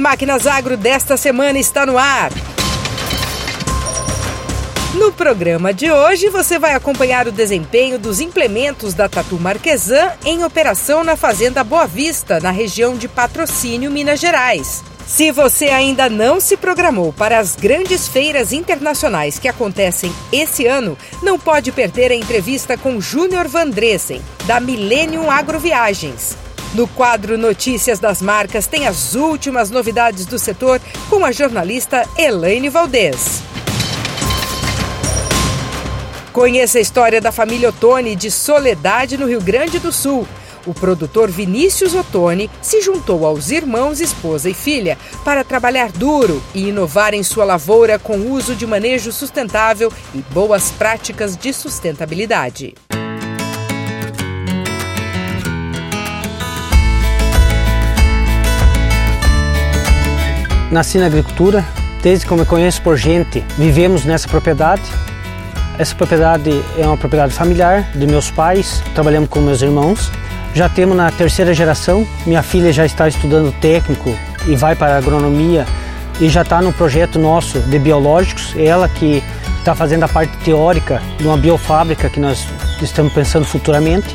Máquinas Agro desta semana está no ar. No programa de hoje, você vai acompanhar o desempenho dos implementos da Tatu Marquesan em operação na Fazenda Boa Vista, na região de Patrocínio, Minas Gerais. Se você ainda não se programou para as grandes feiras internacionais que acontecem esse ano, não pode perder a entrevista com Júnior Vandressen, da Millennium Agroviagens. No quadro Notícias das Marcas tem as últimas novidades do setor com a jornalista Elaine Valdez. Conheça a história da família Ottoni de Soledade, no Rio Grande do Sul. O produtor Vinícius Ottoni se juntou aos irmãos, esposa e filha para trabalhar duro e inovar em sua lavoura com uso de manejo sustentável e boas práticas de sustentabilidade. Nasci na agricultura, desde que eu me conheço por gente, vivemos nessa propriedade. Essa propriedade é uma propriedade familiar de meus pais, trabalhamos com meus irmãos. Já temos na terceira geração, minha filha já está estudando técnico e vai para a agronomia e já está no projeto nosso de biológicos. Ela que está fazendo a parte teórica de uma biofábrica que nós estamos pensando futuramente.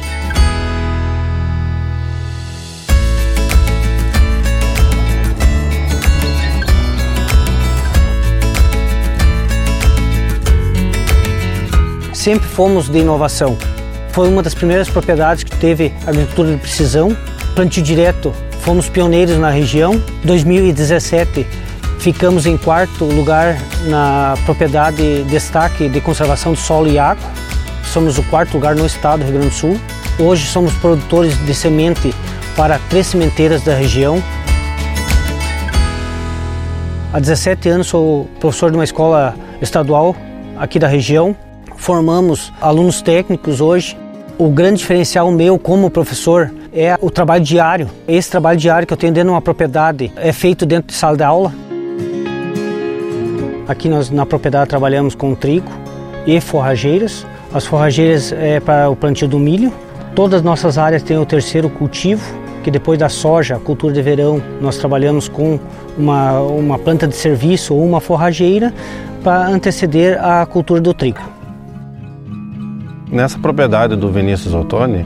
Sempre fomos de inovação. Foi uma das primeiras propriedades que teve agricultura de precisão, plantio direto. Fomos pioneiros na região. 2017 ficamos em quarto lugar na propriedade destaque de conservação do solo e água. Somos o quarto lugar no estado do Rio Grande do Sul. Hoje somos produtores de semente para três sementeiras da região. Há 17 anos sou professor de uma escola estadual aqui da região formamos alunos técnicos hoje. O grande diferencial meu como professor é o trabalho diário. Esse trabalho diário que eu tenho dentro de uma propriedade é feito dentro de sala de aula. Aqui nós na propriedade trabalhamos com trigo e forrageiras. As forrageiras é para o plantio do milho. Todas as nossas áreas têm o terceiro cultivo, que depois da soja, cultura de verão, nós trabalhamos com uma, uma planta de serviço ou uma forrageira para anteceder a cultura do trigo. Nessa propriedade do Vinícius Ottoni,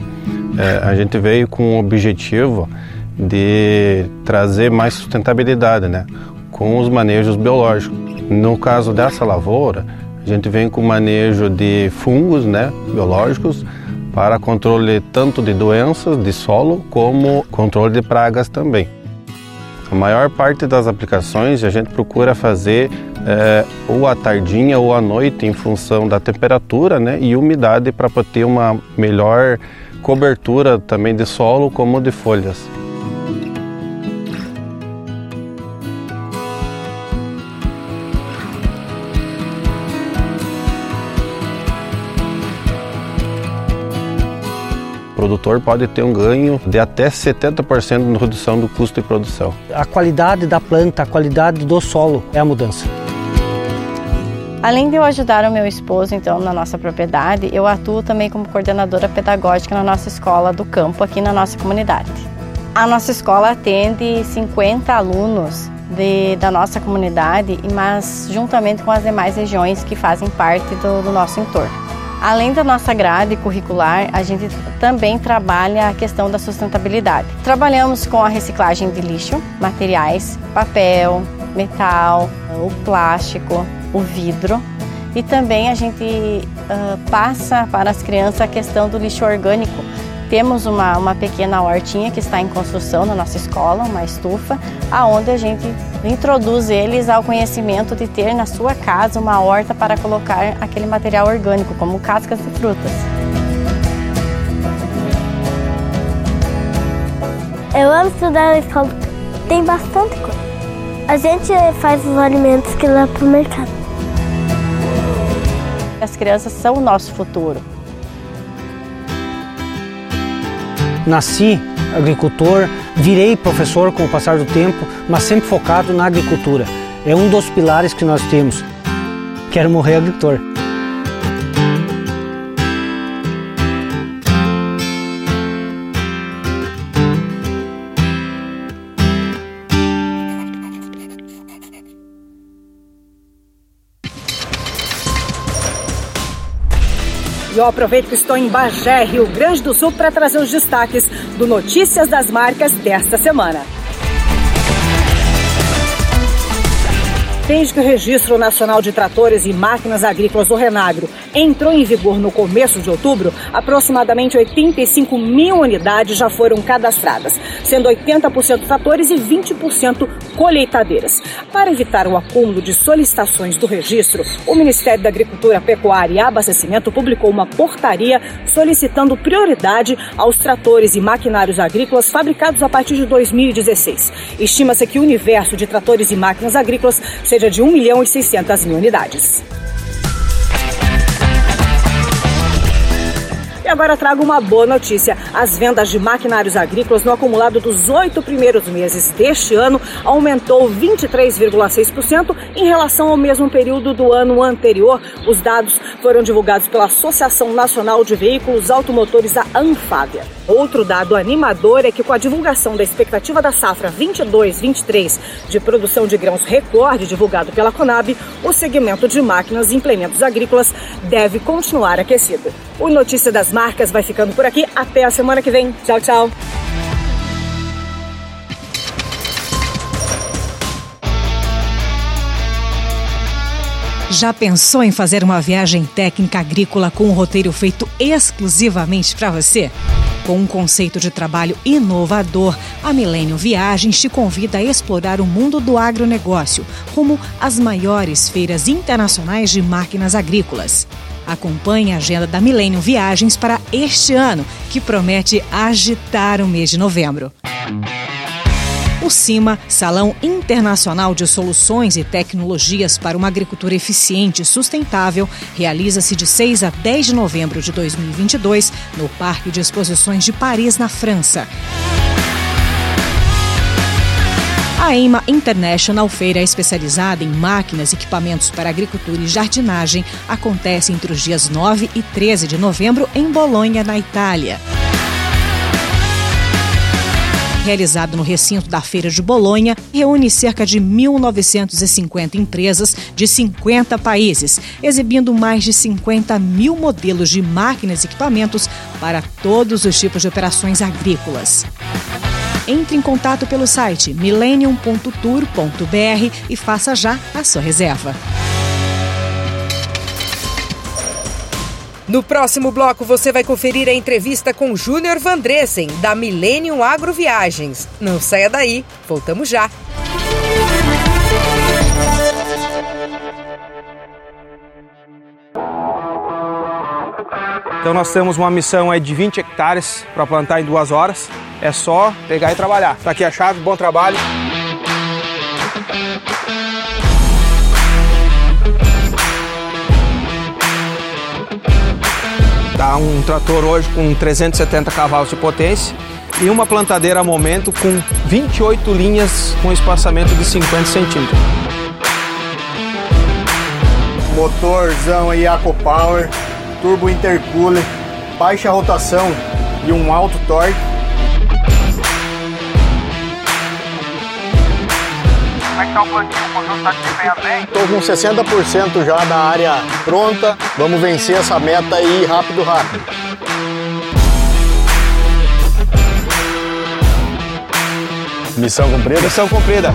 é, a gente veio com o objetivo de trazer mais sustentabilidade, né, com os manejos biológicos. No caso dessa lavoura, a gente vem com manejo de fungos, né, biológicos, para controle tanto de doenças de solo como controle de pragas também. A maior parte das aplicações a gente procura fazer é, ou à tardinha ou à noite em função da temperatura né, e umidade para ter uma melhor cobertura também de solo como de folhas. produtor pode ter um ganho de até 70% na redução do custo de produção. A qualidade da planta, a qualidade do solo é a mudança. Além de eu ajudar o meu esposo, então, na nossa propriedade, eu atuo também como coordenadora pedagógica na nossa escola do campo, aqui na nossa comunidade. A nossa escola atende 50 alunos de, da nossa comunidade, mas juntamente com as demais regiões que fazem parte do, do nosso entorno. Além da nossa grade curricular, a gente também trabalha a questão da sustentabilidade. Trabalhamos com a reciclagem de lixo, materiais, papel, metal, o plástico, o vidro e também a gente uh, passa para as crianças a questão do lixo orgânico, temos uma, uma pequena hortinha que está em construção na nossa escola, uma estufa, aonde a gente introduz eles ao conhecimento de ter na sua casa uma horta para colocar aquele material orgânico, como cascas de frutas. Eu amo estudar na escola, tem bastante coisa. A gente faz os alimentos que leva para o mercado. As crianças são o nosso futuro. Nasci agricultor, virei professor com o passar do tempo, mas sempre focado na agricultura. É um dos pilares que nós temos. Quero morrer agricultor. Eu aproveito que estou em Bagé, Rio Grande do Sul, para trazer os destaques do Notícias das Marcas desta semana. Desde que o Registro Nacional de Tratores e Máquinas Agrícolas do Renagro entrou em vigor no começo de outubro, aproximadamente 85 mil unidades já foram cadastradas, sendo 80% tratores e 20% colheitadeiras. Para evitar o acúmulo de solicitações do registro, o Ministério da Agricultura, Pecuária e Abastecimento publicou uma portaria solicitando prioridade aos tratores e maquinários agrícolas fabricados a partir de 2016. Estima-se que o universo de tratores e máquinas agrícolas seja seja de 1 milhão e 600 mil unidades. Agora trago uma boa notícia. As vendas de maquinários agrícolas no acumulado dos oito primeiros meses deste ano aumentou 23,6% em relação ao mesmo período do ano anterior. Os dados foram divulgados pela Associação Nacional de Veículos Automotores, a Anfávia. Outro dado animador é que com a divulgação da expectativa da safra 22-23 de produção de grãos recorde divulgado pela Conab, o segmento de máquinas e implementos agrícolas deve continuar aquecido. O Notícia das Marcas vai ficando por aqui. Até a semana que vem. Tchau, tchau. Já pensou em fazer uma viagem técnica agrícola com um roteiro feito exclusivamente para você? Com um conceito de trabalho inovador, a Milênio Viagens te convida a explorar o mundo do agronegócio, rumo às maiores feiras internacionais de máquinas agrícolas. Acompanhe a agenda da Milênio Viagens para este ano, que promete agitar o mês de novembro. O CIMA, Salão Internacional de Soluções e Tecnologias para uma Agricultura Eficiente e Sustentável, realiza-se de 6 a 10 de novembro de 2022 no Parque de Exposições de Paris, na França. A EIMA International, feira especializada em máquinas e equipamentos para agricultura e jardinagem, acontece entre os dias 9 e 13 de novembro em Bolonha, na Itália. Realizado no recinto da Feira de Bolonha, reúne cerca de 1.950 empresas de 50 países, exibindo mais de 50 mil modelos de máquinas e equipamentos para todos os tipos de operações agrícolas. Entre em contato pelo site millennium.tour.br e faça já a sua reserva. No próximo bloco você vai conferir a entrevista com Júnior Vandressen, da Millennium Agroviagens. Não saia daí, voltamos já. Então nós temos uma missão aí de 20 hectares para plantar em duas horas. É só pegar e trabalhar. Tá aqui a chave, bom trabalho. Tá um trator hoje com 370 cavalos de potência e uma plantadeira a momento com 28 linhas com espaçamento de 50 centímetros. Motorzão aí Power, turbo intercooler, baixa rotação e um alto torque Tá o plantio? Desempenhando bem? Estou com 60% já da área pronta. Vamos vencer essa meta aí rápido, rápido. Missão cumprida? Missão cumprida.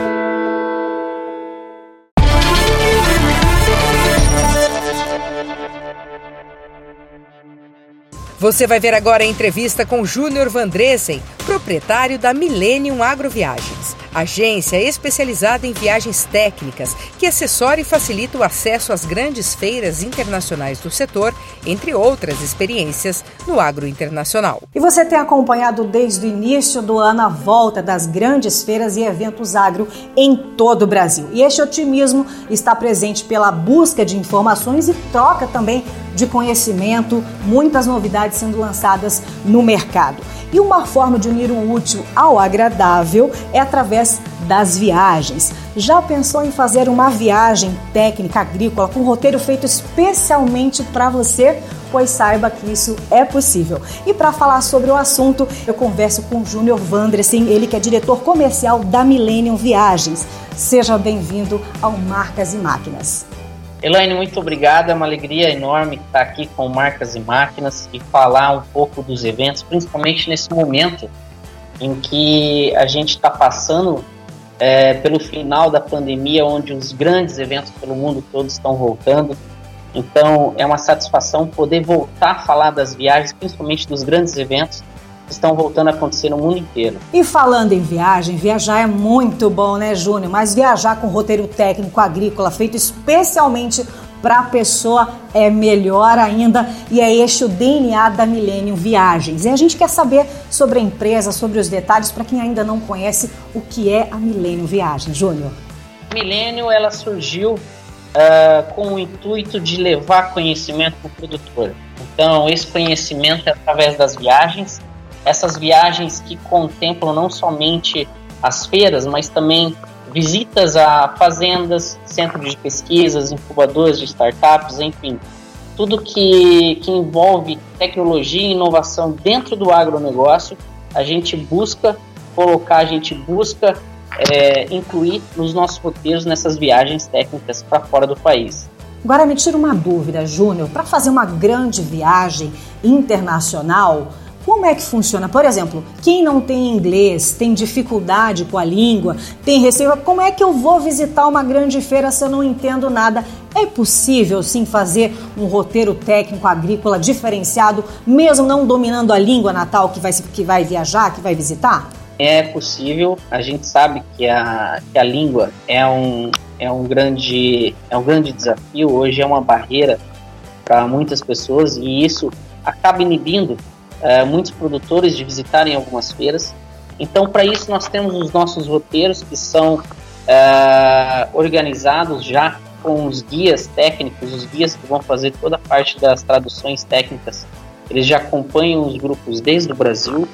Você vai ver agora a entrevista com Júnior Vandressen, proprietário da Millennium Agroviagens. agência especializada em viagens técnicas, que assessora e facilita o acesso às grandes feiras internacionais do setor, entre outras experiências no agro internacional. E você tem acompanhado desde o início do ano a volta das grandes feiras e eventos agro em todo o Brasil. E este otimismo está presente pela busca de informações e troca também de conhecimento, muitas novidades sendo lançadas no mercado. E uma forma de unir o útil ao agradável é através das viagens. Já pensou em fazer uma viagem técnica agrícola com um roteiro feito especialmente para você? Pois saiba que isso é possível. E para falar sobre o assunto, eu converso com Júnior Vandresen, ele que é diretor comercial da Millennium Viagens. Seja bem-vindo ao Marcas e Máquinas. Elaine, muito obrigado. É uma alegria enorme estar aqui com Marcas e Máquinas e falar um pouco dos eventos, principalmente nesse momento em que a gente está passando é, pelo final da pandemia, onde os grandes eventos pelo mundo todo estão voltando. Então, é uma satisfação poder voltar a falar das viagens, principalmente dos grandes eventos, estão voltando a acontecer no mundo inteiro. E falando em viagem, viajar é muito bom, né, Júnior? Mas viajar com roteiro técnico agrícola feito especialmente para a pessoa é melhor ainda e é este o DNA da Millennium Viagens. E a gente quer saber sobre a empresa, sobre os detalhes, para quem ainda não conhece o que é a Millennium Viagens. Júnior. A Millennium ela surgiu uh, com o intuito de levar conhecimento para o produtor. Então, esse conhecimento é através das viagens essas viagens que contemplam não somente as feiras, mas também visitas a fazendas, centros de pesquisas, incubadores de startups, enfim, tudo que, que envolve tecnologia e inovação dentro do agronegócio, a gente busca colocar, a gente busca é, incluir nos nossos roteiros nessas viagens técnicas para fora do país. Agora me tira uma dúvida, Júnior, para fazer uma grande viagem internacional, como é que funciona? Por exemplo, quem não tem inglês, tem dificuldade com a língua, tem receio, como é que eu vou visitar uma grande feira se eu não entendo nada? É possível sim fazer um roteiro técnico agrícola diferenciado, mesmo não dominando a língua natal que vai, que vai viajar, que vai visitar? É possível, a gente sabe que a, que a língua é um, é, um grande, é um grande desafio, hoje é uma barreira para muitas pessoas e isso acaba inibindo uh, muitos produtores de visitarem algumas feiras. Então, para isso, nós temos os nossos roteiros que são uh, organizados já com os guias técnicos, os guias que vão fazer toda a parte das traduções técnicas. Eles já acompanham os grupos desde o Brasil,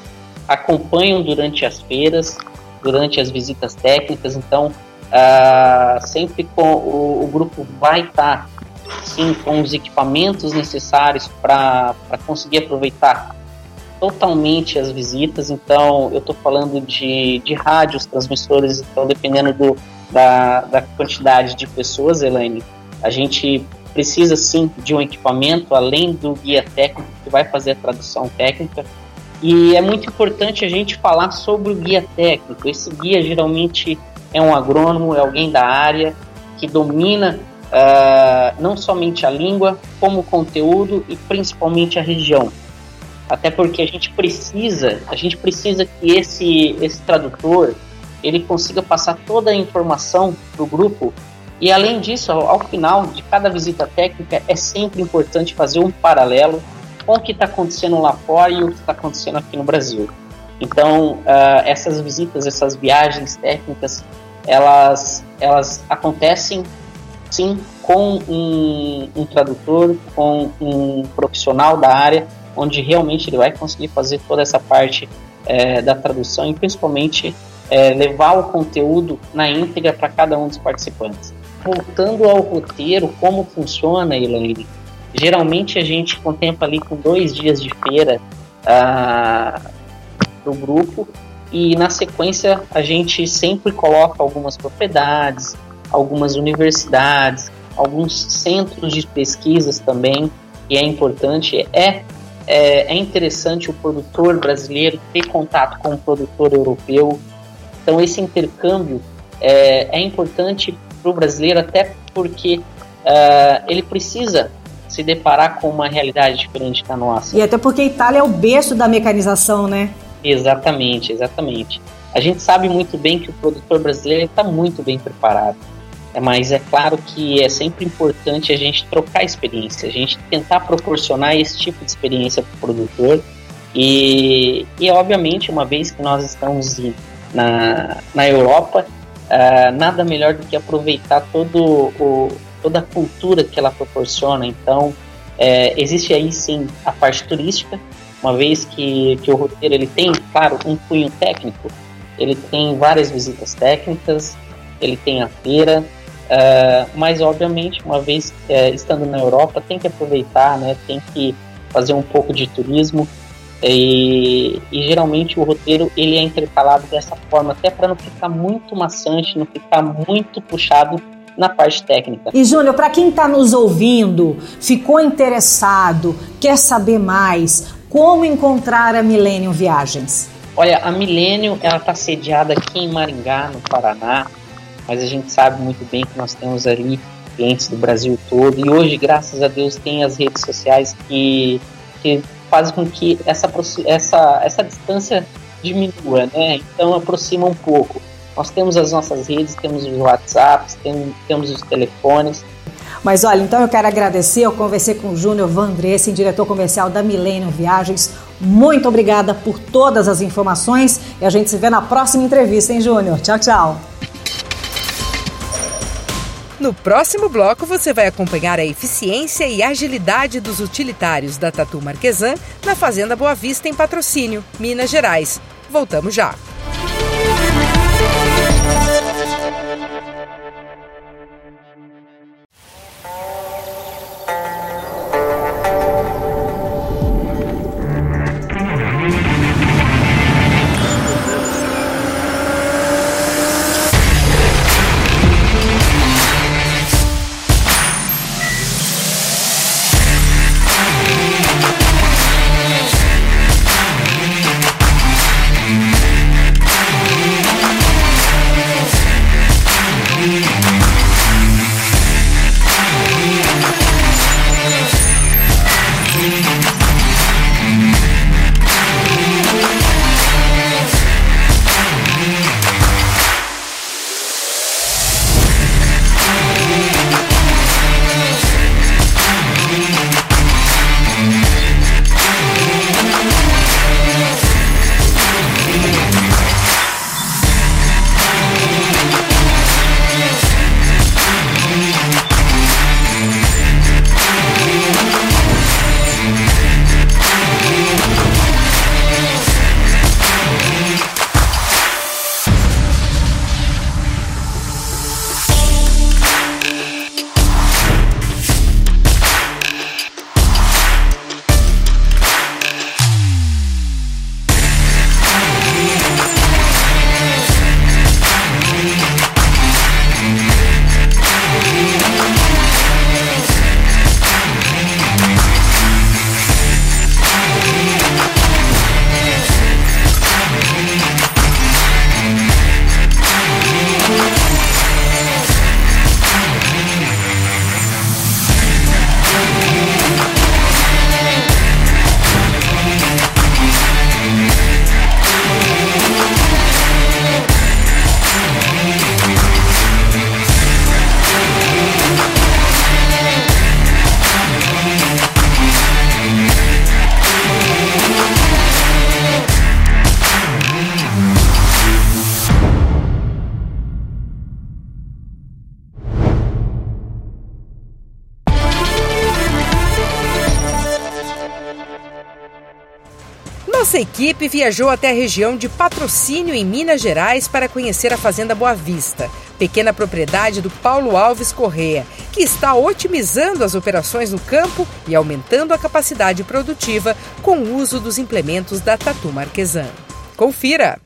acompanham durante as feiras, durante as visitas técnicas. Então, uh, sempre com o, o, grupo vai estar tá, sim com os equipamentos necessários para conseguir aproveitar totalmente as visitas, então eu estou falando de, de rádios, transmissores, então dependendo do, da, da quantidade de pessoas, Elaine, a gente precisa sim de um equipamento, além do guia técnico que vai fazer a tradução técnica, e é muito importante a gente falar sobre o guia técnico. Esse guia geralmente é um agrônomo, é alguém da área que domina uh, não somente a língua, como o conteúdo e principalmente a região até porque a gente precisa, a gente precisa que esse, esse tradutor ele consiga passar toda a informação para o grupo e além disso, ao, ao, final de cada visita técnica é sempre importante fazer um paralelo com o que está acontecendo lá fora e o que está acontecendo aqui no Brasil. Então, uh, essas visitas, essas viagens técnicas, elas, elas acontecem sim com um, um tradutor, com um profissional da área onde realmente ele vai conseguir fazer toda essa parte é, da tradução e principalmente é, levar o conteúdo na íntegra para cada um dos participantes. Voltando ao roteiro, como funciona, Elaine? Geralmente a gente contempla ali com dois dias de feira ah, do grupo e na sequência a gente sempre coloca algumas propriedades, algumas universidades, alguns centros de pesquisas também, e é importante, é é, é interessante o produtor brasileiro ter contato com o produtor europeu. Então, esse intercâmbio é, é importante para o brasileiro, até porque uh, ele precisa se deparar com uma realidade diferente da nossa. E até porque a Itália é o berço da mecanização, né? Exatamente, exatamente. A gente sabe muito bem que o produtor brasileiro está muito bem preparado. É, mas é claro que é sempre importante a gente trocar experiência, a gente tentar proporcionar esse tipo de experiência para o produtor. E, e, obviamente, uma vez que nós estamos na, na Europa, uh, nada melhor do que aproveitar todo o, toda a cultura que ela proporciona. Então, é, existe aí sim a parte turística, uma vez que, que o roteiro ele tem, claro, um cunho técnico, ele tem várias visitas técnicas, ele tem a feira, uh, mas obviamente, uma vez uh, estando na Europa, tem que aproveitar, né, tem que fazer um pouco de turismo, e, e, geralmente o roteiro ele é intercalado dessa forma, até para não ficar muito maçante, não ficar muito puxado na parte técnica. E Júnior, para quem está nos ouvindo, ficou interessado, quer saber mais, como encontrar a Millennium Viagens? Olha, a Millennium ela está sediada aqui em Maringá, no Paraná, mas a gente sabe muito bem que nós temos ali clientes do Brasil todo e hoje, graças a Deus, tem as redes sociais que, que fazem com que essa, essa, essa distância diminua, né? Então aproxima um pouco. Nós temos as nossas redes, temos os WhatsApps, tem, temos os telefones. Mas olha, então eu quero agradecer, eu conversei com o Júnior Vandresen, diretor comercial da Millennium Viagens. Muito obrigada por todas as informações e a gente se vê na próxima entrevista, hein, Júnior? Tchau, tchau. No próximo bloco, você vai acompanhar a eficiência e agilidade dos utilitários da Tatu Marquesan na Fazenda Boa Vista, em Patrocínio, Minas Gerais. Voltamos já. Nossa equipe viajou até a região de Patrocínio, em Minas Gerais, para conhecer a Fazenda Boa Vista, pequena propriedade do Paulo Alves Correa, que está otimizando as operações no campo e aumentando a capacidade produtiva com o uso dos implementos da Tatu Marquesan. Confira!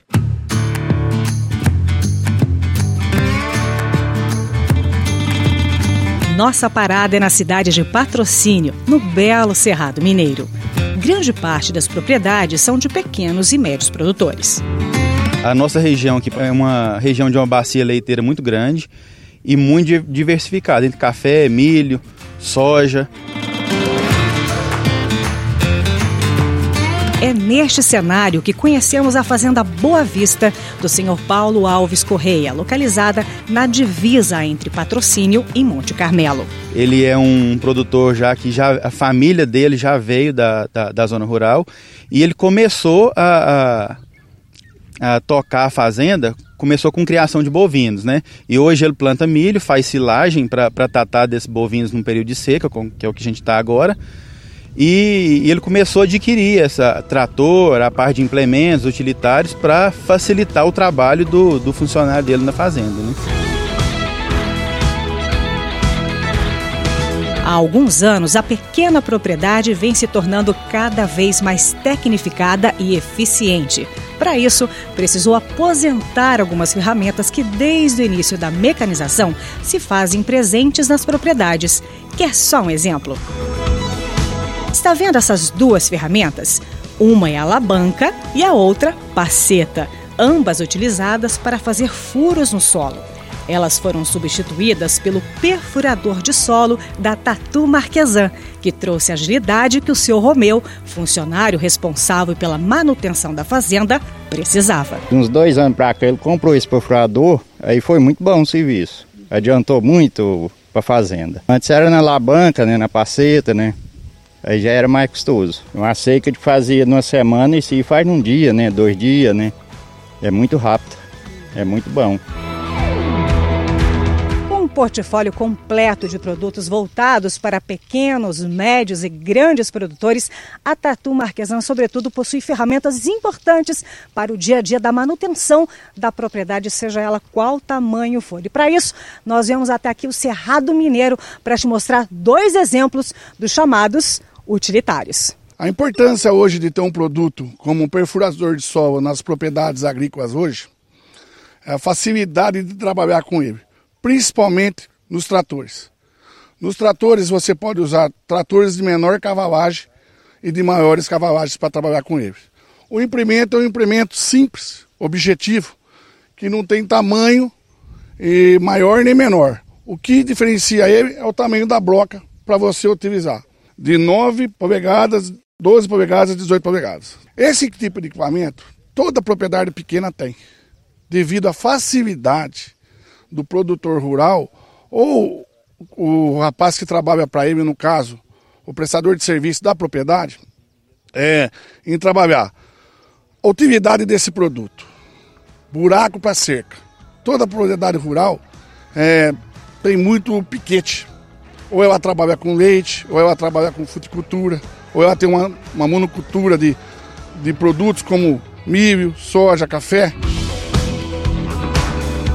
Nossa parada é na cidade de Patrocínio, no belo Cerrado Mineiro grande parte das propriedades são de pequenos e médios produtores. A nossa região aqui é uma região de uma bacia leiteira muito grande e muito diversificada, entre café, milho, soja. É neste cenário que conhecemos a Fazenda Boa Vista do senhor Paulo Alves Correia, localizada na divisa entre Patrocínio e Monte Carmelo. Ele é um produtor já que já a família dele já veio da, da, da zona rural e ele começou a, a, a tocar a fazenda começou com criação de bovinos, né? E hoje ele planta milho, faz silagem para tratar desses bovinos num período de seca, que é o que a gente está agora. E, e, ele começou a adquirir essa trator, a parte de implementos utilitários para facilitar o trabalho do, do funcionário dele na fazenda. Né? Há alguns anos, a pequena propriedade vem se tornando cada vez mais tecnificada e eficiente. Para isso, precisou aposentar algumas ferramentas que, desde o início da mecanização, se fazem presentes nas propriedades. Quer só um exemplo? Está vendo essas duas ferramentas? Uma é a alabanca e a outra, paceta, ambas utilizadas para fazer furos no solo. Elas foram substituídas pelo perfurador de solo da Tatu Marquesan, que trouxe a agilidade que o seu Romeu, funcionário responsável pela manutenção da fazenda, precisava. Uns dois anos para cá ele comprou esse perfurador, aí foi muito bom o serviço. Adiantou muito para a fazenda. Antes era na labanca, né, na paceta, né? Aí já era mais custoso. Uma seca de fazia numa semana e se faz num dia, né? Dois dias, né? É muito rápido. É muito bom portfólio completo de produtos voltados para pequenos, médios e grandes produtores, a Tatu Marquesan, sobretudo, possui ferramentas importantes para o dia a dia da manutenção da propriedade, seja ela qual tamanho for. E para isso, nós viemos até aqui o Cerrado Mineiro para te mostrar dois exemplos dos chamados utilitários. A importância hoje de ter um produto como um perfurador de solo nas propriedades agrícolas hoje é a facilidade de trabalhar com ele principalmente nos tratores. Nos tratores você pode usar tratores de menor cavalagem e de maiores cavalagens para trabalhar com eles. O implemento é um implemento simples, objetivo, que não tem tamanho e maior nem menor. O que diferencia ele é o tamanho da broca para você utilizar. De 9 polegadas, 12 polegadas, 18 polegadas. Esse tipo de equipamento, toda propriedade pequena tem, devido à facilidade do produtor rural ou o rapaz que trabalha para ele, no caso, o prestador de serviço da propriedade, é, em trabalhar a utilidade desse produto. Buraco para cerca. Toda propriedade rural é, tem muito piquete. Ou ela trabalha com leite, ou ela trabalha com fruticultura, ou ela tem uma, uma monocultura de, de produtos como milho, soja, café.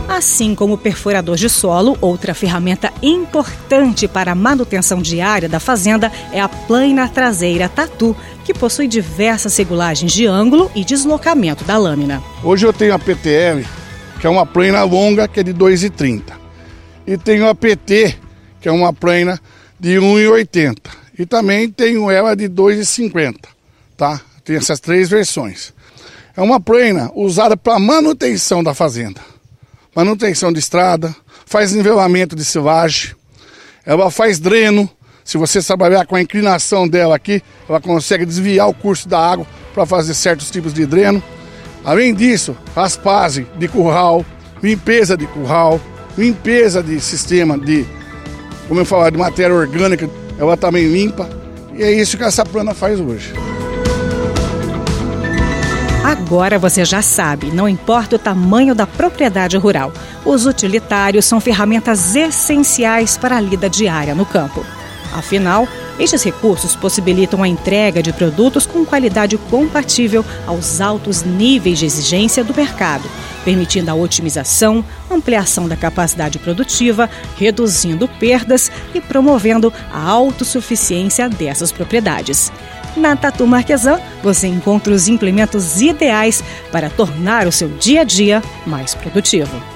Assim como o perfurador de solo, outra ferramenta importante para a manutenção diária da fazenda é a plana traseira Tatu, que possui diversas regulagens de ângulo e deslocamento da lâmina. Hoje eu tenho a PTL, que é uma plana longa, que é de 2,30. E tenho a PT, que é uma plana de 1,80. E também tenho ela de 2,50, tá? Tem essas três versões. É uma plana usada para manutenção da fazenda manutenção de estrada, faz nivelamento de silagem, ela faz dreno. Se você trabalhar com a inclinação dela aqui, ela consegue desviar o curso da água para fazer certos tipos de dreno. Além disso, raspagem de curral, limpeza de curral, limpeza de sistema de, como eu falar, de matéria orgânica, ela também limpa. E é isso que essa plana faz hoje. Agora você já sabe, não importa o tamanho da propriedade rural, os utilitários são ferramentas essenciais para a lida diária no campo. Afinal, estes recursos possibilitam a entrega de produtos com qualidade compatível aos altos níveis de exigência do mercado, permitindo a otimização, ampliação da capacidade produtiva, reduzindo perdas e promovendo a autossuficiência dessas propriedades. Na Tatu Marquesan, você encontra os implementos ideais para tornar o seu dia a dia mais produtivo.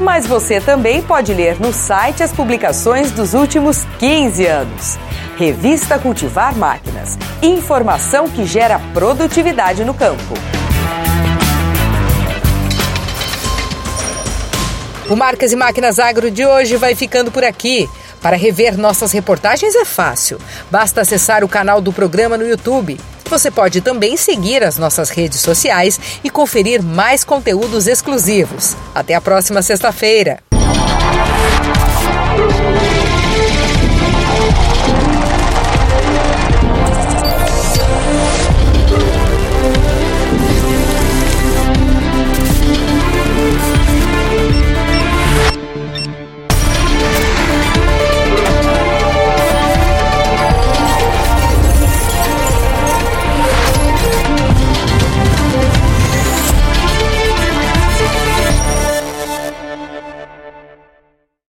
Mas você também pode ler no site as publicações dos últimos 15 anos. Revista Cultivar Máquinas. Informação que gera produtividade no campo. O Marcas e Máquinas Agro de hoje vai ficando por aqui. Para rever nossas reportagens é fácil. Basta acessar o canal do programa no YouTube. Você pode também seguir as nossas redes sociais e conferir mais conteúdos exclusivos. Até a próxima sexta-feira.